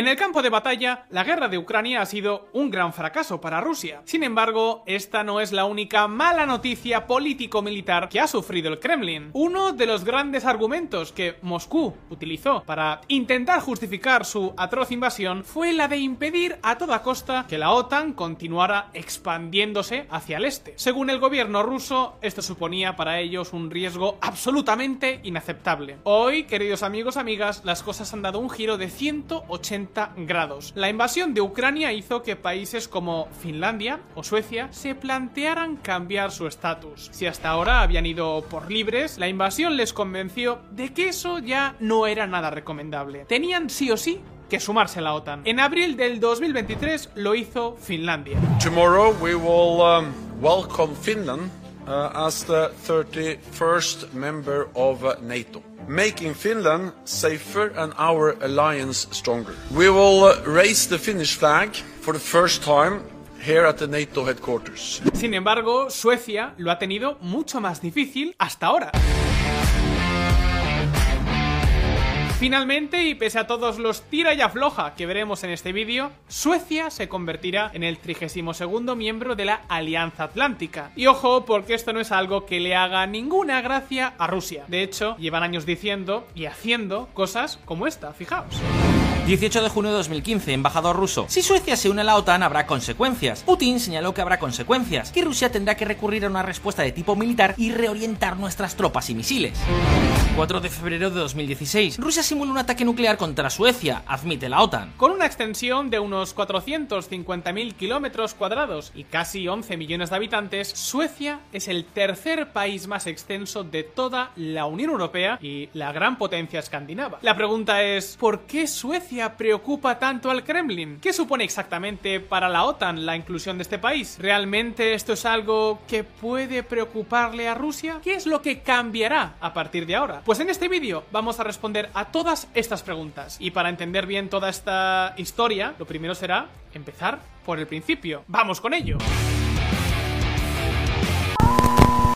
En el campo de batalla, la guerra de Ucrania ha sido un gran fracaso para Rusia. Sin embargo, esta no es la única mala noticia político-militar que ha sufrido el Kremlin. Uno de los grandes argumentos que Moscú utilizó para intentar justificar su atroz invasión fue la de impedir a toda costa que la OTAN continuara expandiéndose hacia el este. Según el gobierno ruso, esto suponía para ellos un riesgo absolutamente inaceptable. Hoy, queridos amigos, amigas, las cosas han dado un giro de 180 grados. La invasión de Ucrania hizo que países como Finlandia o Suecia se plantearan cambiar su estatus. Si hasta ahora habían ido por libres, la invasión les convenció de que eso ya no era nada recomendable. Tenían sí o sí que sumarse a la OTAN. En abril del 2023 lo hizo Finlandia. Tomorrow we will um, welcome Finland uh, as the 31st member of uh, NATO. Making Finland safer and our alliance stronger. We will uh, raise the Finnish flag for the first time here at the NATO headquarters. Sin embargo, Suecia lo ha tenido mucho más difícil hasta ahora. Finalmente, y pese a todos los tira y afloja que veremos en este vídeo, Suecia se convertirá en el 32 miembro de la Alianza Atlántica. Y ojo, porque esto no es algo que le haga ninguna gracia a Rusia. De hecho, llevan años diciendo y haciendo cosas como esta, fijaos. 18 de junio de 2015, embajador ruso. Si Suecia se une a la OTAN habrá consecuencias. Putin señaló que habrá consecuencias, que Rusia tendrá que recurrir a una respuesta de tipo militar y reorientar nuestras tropas y misiles. 4 de febrero de 2016, Rusia simula un ataque nuclear contra Suecia, admite la OTAN. Con una extensión de unos 450.000 kilómetros cuadrados y casi 11 millones de habitantes, Suecia es el tercer país más extenso de toda la Unión Europea y la gran potencia escandinava. La pregunta es, ¿por qué Suecia preocupa tanto al Kremlin? ¿Qué supone exactamente para la OTAN la inclusión de este país? ¿Realmente esto es algo que puede preocuparle a Rusia? ¿Qué es lo que cambiará a partir de ahora? Pues en este vídeo vamos a responder a todas estas preguntas. Y para entender bien toda esta historia, lo primero será empezar por el principio. ¡Vamos con ello!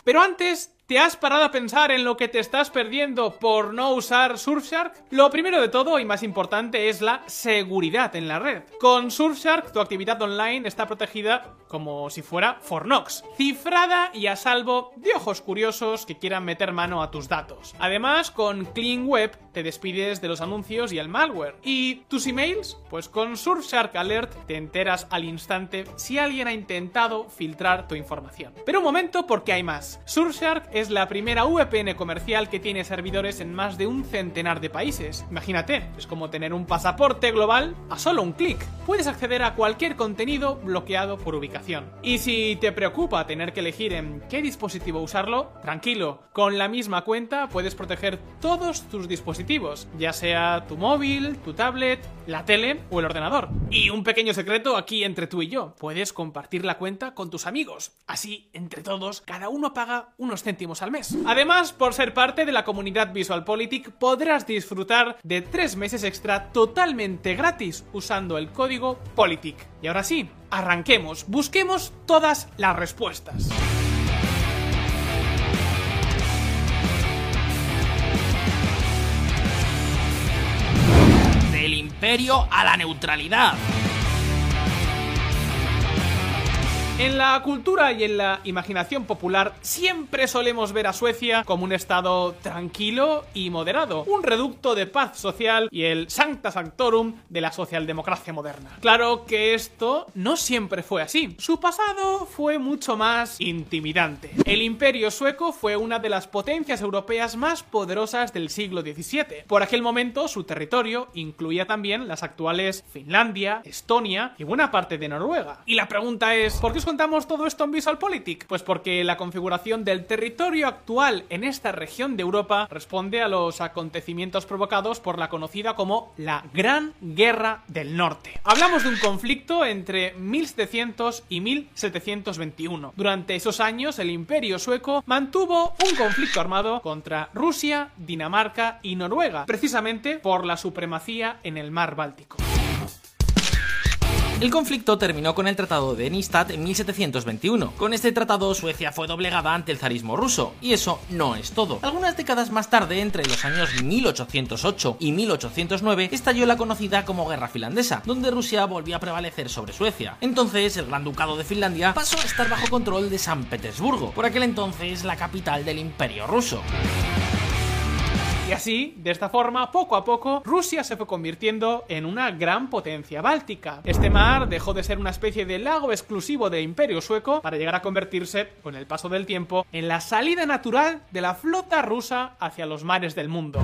Pero antes, ¿Te has parado a pensar en lo que te estás perdiendo por no usar Surfshark? Lo primero de todo y más importante es la seguridad en la red. Con Surfshark tu actividad online está protegida como si fuera Fornox, cifrada y a salvo de ojos curiosos que quieran meter mano a tus datos. Además, con Clean Web te despides de los anuncios y el malware. ¿Y tus emails? Pues con Surfshark Alert te enteras al instante si alguien ha intentado filtrar tu información. Pero un momento porque hay más. Surfshark es la primera VPN comercial que tiene servidores en más de un centenar de países. Imagínate, es como tener un pasaporte global a solo un clic. Puedes acceder a cualquier contenido bloqueado por ubicación. Y si te preocupa tener que elegir en qué dispositivo usarlo, tranquilo, con la misma cuenta puedes proteger todos tus dispositivos, ya sea tu móvil, tu tablet, la tele o el ordenador. Y un pequeño secreto aquí entre tú y yo, puedes compartir la cuenta con tus amigos. Así, entre todos, cada uno paga unos céntimos al mes. Además, por ser parte de la comunidad VisualPolitik, podrás disfrutar de tres meses extra totalmente gratis usando el código POLITIC. Y ahora sí, arranquemos, busquemos todas las respuestas. Del imperio a la neutralidad. En la cultura y en la imaginación popular siempre solemos ver a Suecia como un estado tranquilo y moderado, un reducto de paz social y el sancta sanctorum de la socialdemocracia moderna. Claro que esto no siempre fue así. Su pasado fue mucho más intimidante. El imperio sueco fue una de las potencias europeas más poderosas del siglo XVII. Por aquel momento su territorio incluía también las actuales Finlandia, Estonia y buena parte de Noruega. Y la pregunta es, ¿por qué contamos todo esto en VisualPolitik? Pues porque la configuración del territorio actual en esta región de Europa responde a los acontecimientos provocados por la conocida como la Gran Guerra del Norte. Hablamos de un conflicto entre 1700 y 1721. Durante esos años el imperio sueco mantuvo un conflicto armado contra Rusia, Dinamarca y Noruega, precisamente por la supremacía en el mar Báltico. El conflicto terminó con el Tratado de Nistad en 1721. Con este tratado Suecia fue doblegada ante el zarismo ruso, y eso no es todo. Algunas décadas más tarde, entre los años 1808 y 1809, estalló la conocida como Guerra Finlandesa, donde Rusia volvió a prevalecer sobre Suecia. Entonces, el Gran Ducado de Finlandia pasó a estar bajo control de San Petersburgo, por aquel entonces la capital del Imperio ruso. Y así, de esta forma, poco a poco, Rusia se fue convirtiendo en una gran potencia báltica. Este mar dejó de ser una especie de lago exclusivo del imperio sueco para llegar a convertirse, con el paso del tiempo, en la salida natural de la flota rusa hacia los mares del mundo.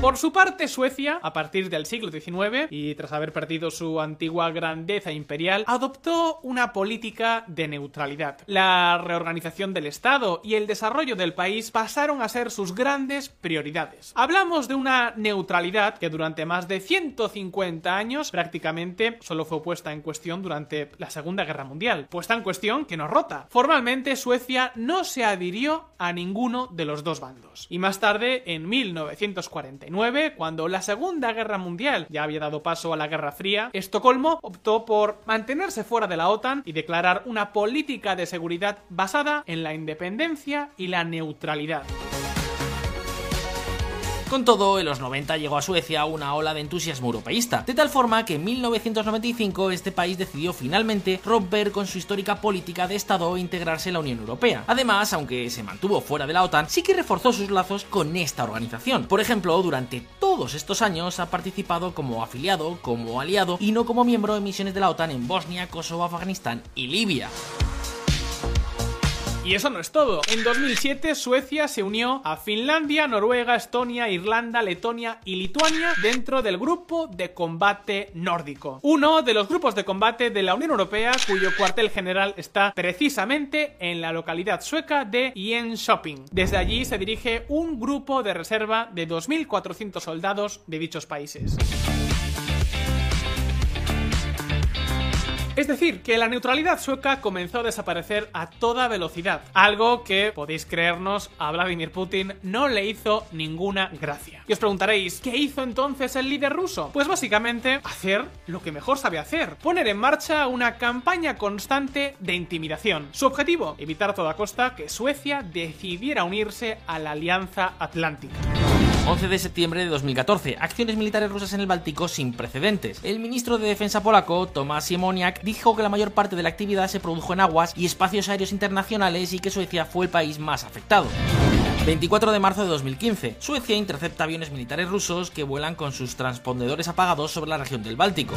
Por su parte, Suecia, a partir del siglo XIX, y tras haber perdido su antigua grandeza imperial, adoptó una política de neutralidad. La reorganización del Estado y el desarrollo del país pasaron a ser sus grandes prioridades. Hablamos de una neutralidad que durante más de 150 años prácticamente solo fue puesta en cuestión durante la Segunda Guerra Mundial, puesta en cuestión que no rota. Formalmente, Suecia no se adhirió a ninguno de los dos bandos. Y más tarde, en 1940, cuando la Segunda Guerra Mundial ya había dado paso a la Guerra Fría, Estocolmo optó por mantenerse fuera de la OTAN y declarar una política de seguridad basada en la independencia y la neutralidad. Con todo, en los 90 llegó a Suecia una ola de entusiasmo europeísta, de tal forma que en 1995 este país decidió finalmente romper con su histórica política de Estado e integrarse en la Unión Europea. Además, aunque se mantuvo fuera de la OTAN, sí que reforzó sus lazos con esta organización. Por ejemplo, durante todos estos años ha participado como afiliado, como aliado y no como miembro de misiones de la OTAN en Bosnia, Kosovo, Afganistán y Libia. Y eso no es todo. En 2007 Suecia se unió a Finlandia, Noruega, Estonia, Irlanda, Letonia y Lituania dentro del grupo de combate nórdico. Uno de los grupos de combate de la Unión Europea cuyo cuartel general está precisamente en la localidad sueca de Jönköping. Desde allí se dirige un grupo de reserva de 2.400 soldados de dichos países. Es decir, que la neutralidad sueca comenzó a desaparecer a toda velocidad, algo que, podéis creernos, a Vladimir Putin no le hizo ninguna gracia. Y os preguntaréis, ¿qué hizo entonces el líder ruso? Pues básicamente hacer lo que mejor sabe hacer, poner en marcha una campaña constante de intimidación. Su objetivo, evitar a toda costa que Suecia decidiera unirse a la Alianza Atlántica. 11 de septiembre de 2014, acciones militares rusas en el Báltico sin precedentes. El ministro de Defensa polaco, Tomás Siemoniak, dijo que la mayor parte de la actividad se produjo en aguas y espacios aéreos internacionales y que Suecia fue el país más afectado. 24 de marzo de 2015. Suecia intercepta aviones militares rusos que vuelan con sus transpondedores apagados sobre la región del Báltico.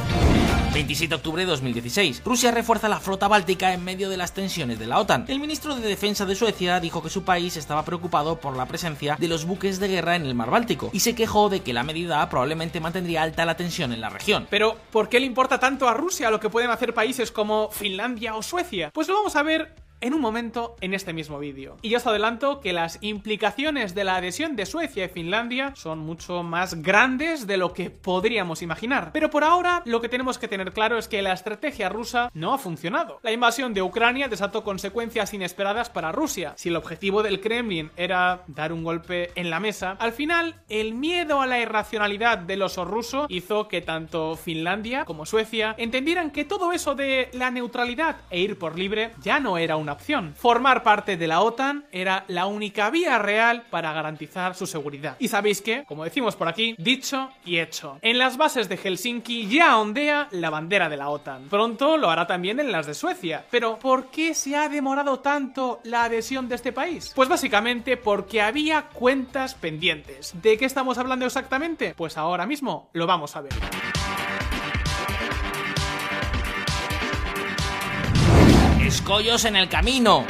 27 de octubre de 2016. Rusia refuerza la flota báltica en medio de las tensiones de la OTAN. El ministro de Defensa de Suecia dijo que su país estaba preocupado por la presencia de los buques de guerra en el mar Báltico y se quejó de que la medida probablemente mantendría alta la tensión en la región. Pero, ¿por qué le importa tanto a Rusia lo que pueden hacer países como Finlandia o Suecia? Pues lo vamos a ver en un momento en este mismo vídeo. Y ya os adelanto que las implicaciones de la adhesión de Suecia y Finlandia son mucho más grandes de lo que podríamos imaginar. Pero por ahora lo que tenemos que tener claro es que la estrategia rusa no ha funcionado. La invasión de Ucrania desató consecuencias inesperadas para Rusia. Si el objetivo del Kremlin era dar un golpe en la mesa, al final el miedo a la irracionalidad del oso ruso hizo que tanto Finlandia como Suecia entendieran que todo eso de la neutralidad e ir por libre ya no era una opción. Formar parte de la OTAN era la única vía real para garantizar su seguridad. Y sabéis que, como decimos por aquí, dicho y hecho. En las bases de Helsinki ya ondea la bandera de la OTAN. Pronto lo hará también en las de Suecia. Pero, ¿por qué se ha demorado tanto la adhesión de este país? Pues básicamente porque había cuentas pendientes. ¿De qué estamos hablando exactamente? Pues ahora mismo lo vamos a ver. Escollos en el camino.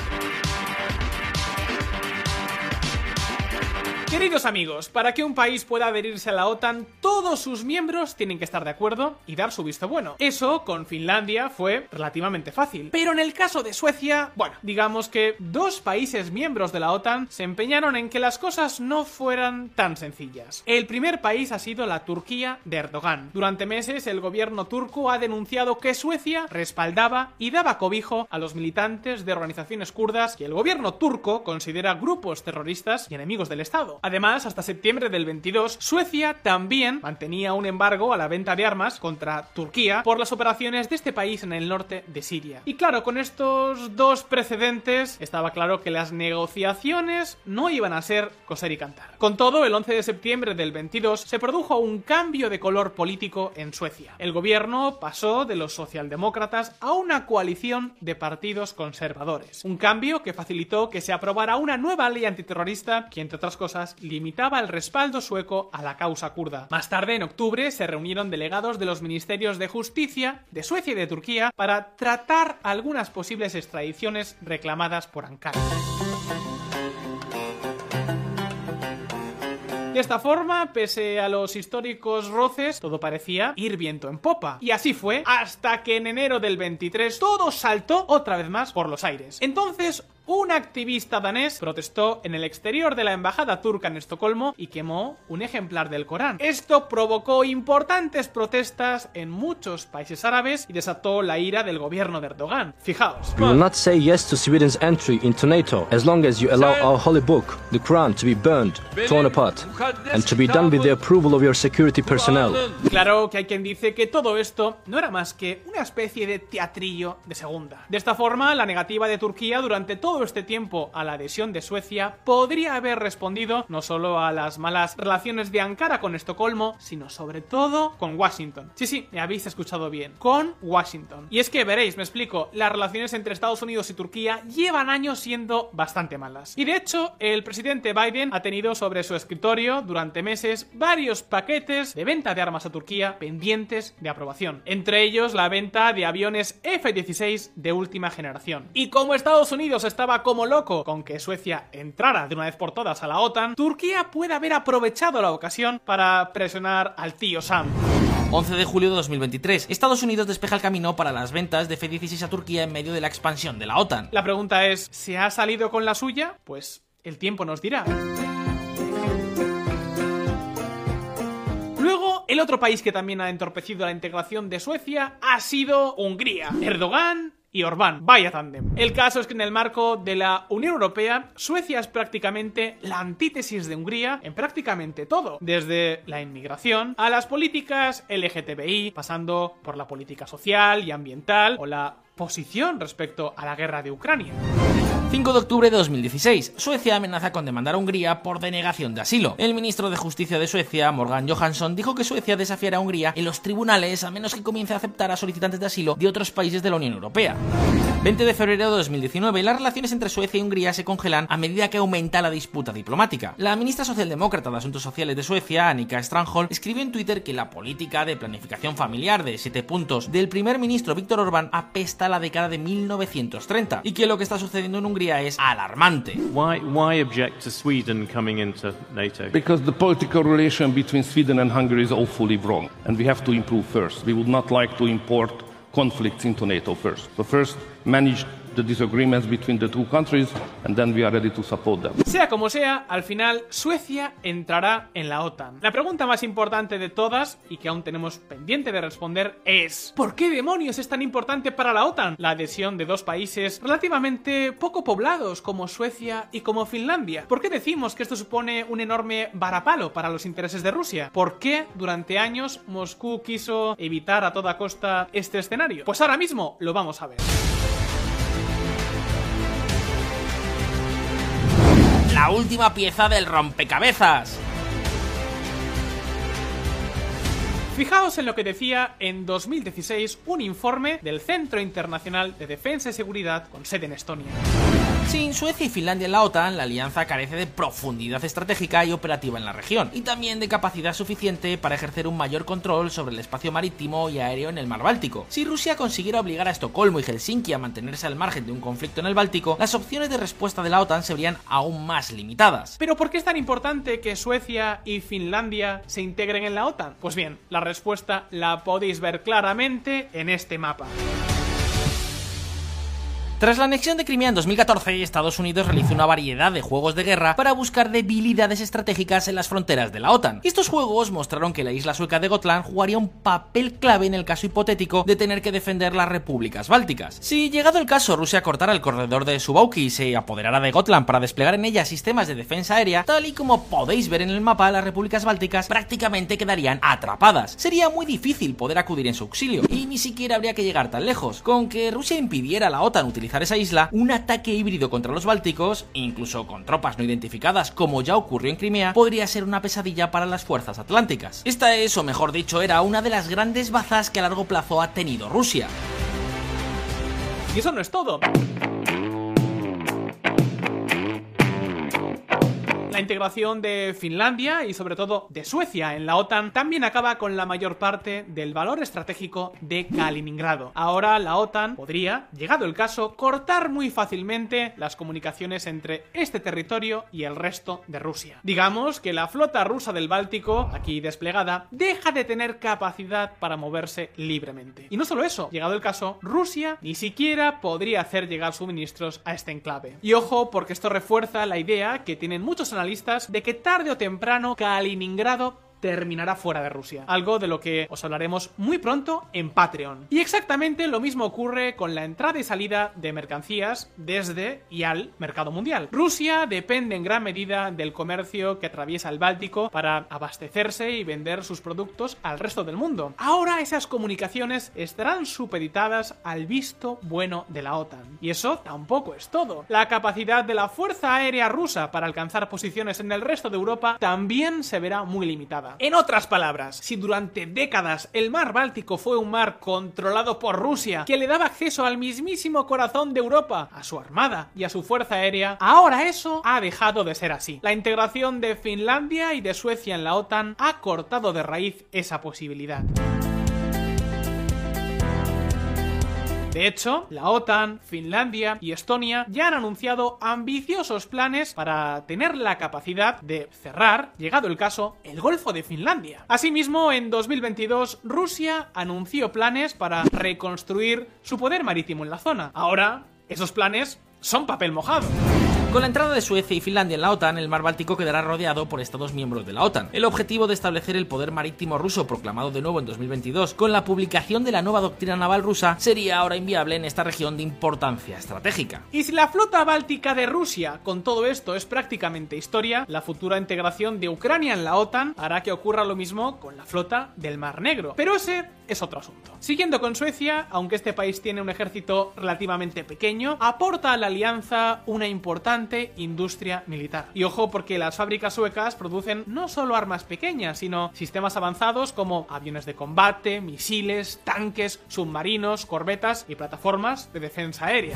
Queridos amigos, para que un país pueda adherirse a la OTAN, todos sus miembros tienen que estar de acuerdo y dar su visto bueno. Eso con Finlandia fue relativamente fácil. Pero en el caso de Suecia, bueno, digamos que dos países miembros de la OTAN se empeñaron en que las cosas no fueran tan sencillas. El primer país ha sido la Turquía de Erdogan. Durante meses el gobierno turco ha denunciado que Suecia respaldaba y daba cobijo a los militantes de organizaciones kurdas que el gobierno turco considera grupos terroristas y enemigos del Estado. Además, hasta septiembre del 22, Suecia también mantenía un embargo a la venta de armas contra Turquía por las operaciones de este país en el norte de Siria. Y claro, con estos dos precedentes estaba claro que las negociaciones no iban a ser coser y cantar. Con todo, el 11 de septiembre del 22 se produjo un cambio de color político en Suecia. El gobierno pasó de los socialdemócratas a una coalición de partidos conservadores. Un cambio que facilitó que se aprobara una nueva ley antiterrorista que, entre otras cosas, limitaba el respaldo sueco a la causa kurda. Más tarde, en octubre, se reunieron delegados de los ministerios de justicia de Suecia y de Turquía para tratar algunas posibles extradiciones reclamadas por Ankara. De esta forma, pese a los históricos roces, todo parecía ir viento en popa. Y así fue, hasta que en enero del 23 todo saltó otra vez más por los aires. Entonces, un activista danés protestó en el exterior de la embajada turca en Estocolmo y quemó un ejemplar del Corán. Esto provocó importantes protestas en muchos países árabes y desató la ira del gobierno de Erdogan. Fijaos. We will not say yes to Sweden's entry into NATO as long as you allow our holy book, the Quran, to be burned, torn apart, and to be done with the approval of your security personnel. Claro que hay quien dice que todo esto no era más que una especie de teatrillo de segunda. De esta forma, la negativa de Turquía durante todo este tiempo a la adhesión de Suecia podría haber respondido no solo a las malas relaciones de Ankara con Estocolmo, sino sobre todo con Washington. Sí, sí, me habéis escuchado bien, con Washington. Y es que veréis, me explico, las relaciones entre Estados Unidos y Turquía llevan años siendo bastante malas. Y de hecho, el presidente Biden ha tenido sobre su escritorio durante meses varios paquetes de venta de armas a Turquía pendientes de aprobación. Entre ellos la venta de aviones F-16 de última generación. Y como Estados Unidos estaba como loco con que Suecia entrara de una vez por todas a la OTAN, Turquía puede haber aprovechado la ocasión para presionar al tío Sam. 11 de julio de 2023. Estados Unidos despeja el camino para las ventas de F-16 a Turquía en medio de la expansión de la OTAN. La pregunta es, ¿se ha salido con la suya? Pues el tiempo nos dirá. Luego, el otro país que también ha entorpecido la integración de Suecia ha sido Hungría. Erdogan y Orbán. Vaya tándem. El caso es que en el marco de la Unión Europea, Suecia es prácticamente la antítesis de Hungría en prácticamente todo, desde la inmigración a las políticas LGTBI, pasando por la política social y ambiental o la posición respecto a la guerra de Ucrania. 5 de octubre de 2016. Suecia amenaza con demandar a Hungría por denegación de asilo. El ministro de Justicia de Suecia, Morgan Johansson, dijo que Suecia desafiará a Hungría en los tribunales a menos que comience a aceptar a solicitantes de asilo de otros países de la Unión Europea. 20 de febrero de 2019. Las relaciones entre Suecia y Hungría se congelan a medida que aumenta la disputa diplomática. La ministra socialdemócrata de Asuntos Sociales de Suecia, Annika Strandhol, escribió en Twitter que la política de planificación familiar de 7 puntos del primer ministro Víctor Orbán apesta a la década de 1930 y que lo que está sucediendo en Hungría es alarmante. Why, why object to Sweden coming into NATO? Because the political relation between Sweden and Hungary is awfully wrong, and we have to improve first. We would not like to import conflicts into NATO first. So first, manage the disagreements between the two countries, and then we are ready to support them. Sea como sea, al final Suecia entrará en la OTAN. La pregunta más importante de todas, y que aún tenemos pendiente de responder, es ¿por qué demonios es tan importante para la OTAN la adhesión de dos países relativamente poco poblados como Suecia y como Finlandia? ¿Por qué decimos que esto supone un enorme varapalo para los intereses de Rusia? ¿Por qué durante años Moscú quiso evitar a toda costa este escenario? Pues ahora mismo lo vamos a ver. La última pieza del rompecabezas. Fijaos en lo que decía en 2016 un informe del Centro Internacional de Defensa y Seguridad con sede en Estonia. Sin Suecia y Finlandia en la OTAN, la alianza carece de profundidad estratégica y operativa en la región, y también de capacidad suficiente para ejercer un mayor control sobre el espacio marítimo y aéreo en el mar Báltico. Si Rusia consiguiera obligar a Estocolmo y Helsinki a mantenerse al margen de un conflicto en el Báltico, las opciones de respuesta de la OTAN se verían aún más limitadas. Pero ¿por qué es tan importante que Suecia y Finlandia se integren en la OTAN? Pues bien, la respuesta la podéis ver claramente en este mapa. Tras la anexión de Crimea en 2014, Estados Unidos realizó una variedad de juegos de guerra para buscar debilidades estratégicas en las fronteras de la OTAN. Estos juegos mostraron que la isla sueca de Gotland jugaría un papel clave en el caso hipotético de tener que defender las repúblicas bálticas. Si llegado el caso Rusia cortara el corredor de Suwałki y se apoderara de Gotland para desplegar en ella sistemas de defensa aérea, tal y como podéis ver en el mapa, las repúblicas bálticas prácticamente quedarían atrapadas. Sería muy difícil poder acudir en su auxilio y ni siquiera habría que llegar tan lejos. Con que Rusia impidiera a la OTAN utilizar esa isla, un ataque híbrido contra los bálticos, incluso con tropas no identificadas como ya ocurrió en Crimea, podría ser una pesadilla para las fuerzas atlánticas. Esta es, o mejor dicho, era una de las grandes bazas que a largo plazo ha tenido Rusia. Y eso no es todo. Integración de Finlandia y sobre todo de Suecia en la OTAN también acaba con la mayor parte del valor estratégico de Kaliningrado. Ahora la OTAN podría, llegado el caso, cortar muy fácilmente las comunicaciones entre este territorio y el resto de Rusia. Digamos que la flota rusa del Báltico, aquí desplegada, deja de tener capacidad para moverse libremente. Y no solo eso, llegado el caso, Rusia ni siquiera podría hacer llegar suministros a este enclave. Y ojo, porque esto refuerza la idea que tienen muchos analistas de que tarde o temprano Kaliningrado terminará fuera de Rusia. Algo de lo que os hablaremos muy pronto en Patreon. Y exactamente lo mismo ocurre con la entrada y salida de mercancías desde y al mercado mundial. Rusia depende en gran medida del comercio que atraviesa el Báltico para abastecerse y vender sus productos al resto del mundo. Ahora esas comunicaciones estarán supeditadas al visto bueno de la OTAN. Y eso tampoco es todo. La capacidad de la Fuerza Aérea rusa para alcanzar posiciones en el resto de Europa también se verá muy limitada. En otras palabras, si durante décadas el mar Báltico fue un mar controlado por Rusia, que le daba acceso al mismísimo corazón de Europa, a su armada y a su fuerza aérea, ahora eso ha dejado de ser así. La integración de Finlandia y de Suecia en la OTAN ha cortado de raíz esa posibilidad. De hecho, la OTAN, Finlandia y Estonia ya han anunciado ambiciosos planes para tener la capacidad de cerrar, llegado el caso, el Golfo de Finlandia. Asimismo, en 2022, Rusia anunció planes para reconstruir su poder marítimo en la zona. Ahora, esos planes son papel mojado. Con la entrada de Suecia y Finlandia en la OTAN, el mar Báltico quedará rodeado por estados miembros de la OTAN. El objetivo de establecer el poder marítimo ruso proclamado de nuevo en 2022 con la publicación de la nueva doctrina naval rusa sería ahora inviable en esta región de importancia estratégica. Y si la flota báltica de Rusia con todo esto es prácticamente historia, la futura integración de Ucrania en la OTAN hará que ocurra lo mismo con la flota del Mar Negro. Pero ese es otro asunto. Siguiendo con Suecia, aunque este país tiene un ejército relativamente pequeño, aporta a la alianza una importante industria militar. Y ojo porque las fábricas suecas producen no solo armas pequeñas, sino sistemas avanzados como aviones de combate, misiles, tanques, submarinos, corbetas y plataformas de defensa aérea.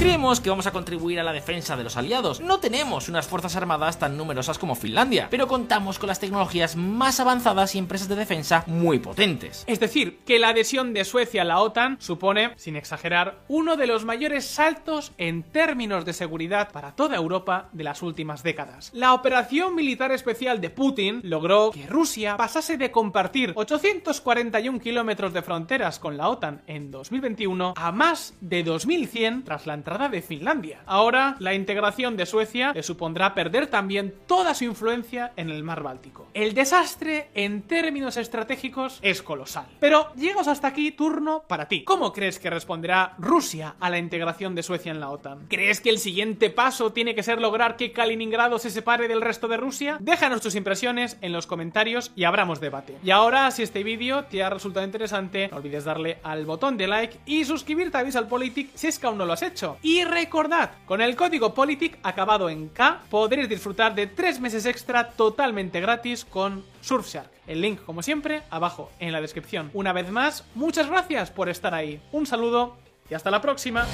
Creemos que vamos a contribuir a la defensa de los aliados. No tenemos unas fuerzas armadas tan numerosas como Finlandia, pero contamos con las tecnologías más avanzadas y empresas de defensa muy potentes. Es decir, que la adhesión de Suecia a la OTAN supone, sin exagerar, uno de los mayores saltos en términos de seguridad para toda Europa de las últimas décadas. La operación militar especial de Putin logró que Rusia pasase de compartir 841 kilómetros de fronteras con la OTAN en 2021 a más de 2100 tras la entrada de Finlandia. Ahora, la integración de Suecia le supondrá perder también toda su influencia en el mar Báltico. El desastre, en términos estratégicos, es colosal. Pero llegamos hasta aquí, turno para ti. ¿Cómo crees que responderá Rusia a la integración de Suecia en la OTAN? ¿Crees que el siguiente paso tiene que ser lograr que Kaliningrado se separe del resto de Rusia? Déjanos tus impresiones en los comentarios y abramos debate. Y ahora, si este vídeo te ha resultado interesante, no olvides darle al botón de like y suscribirte a Visual Politic si es que aún no lo has hecho. Y recordad, con el código Politic acabado en K podréis disfrutar de 3 meses extra totalmente gratis con Surfshark. El link, como siempre, abajo en la descripción. Una vez más, muchas gracias por estar ahí. Un saludo y hasta la próxima.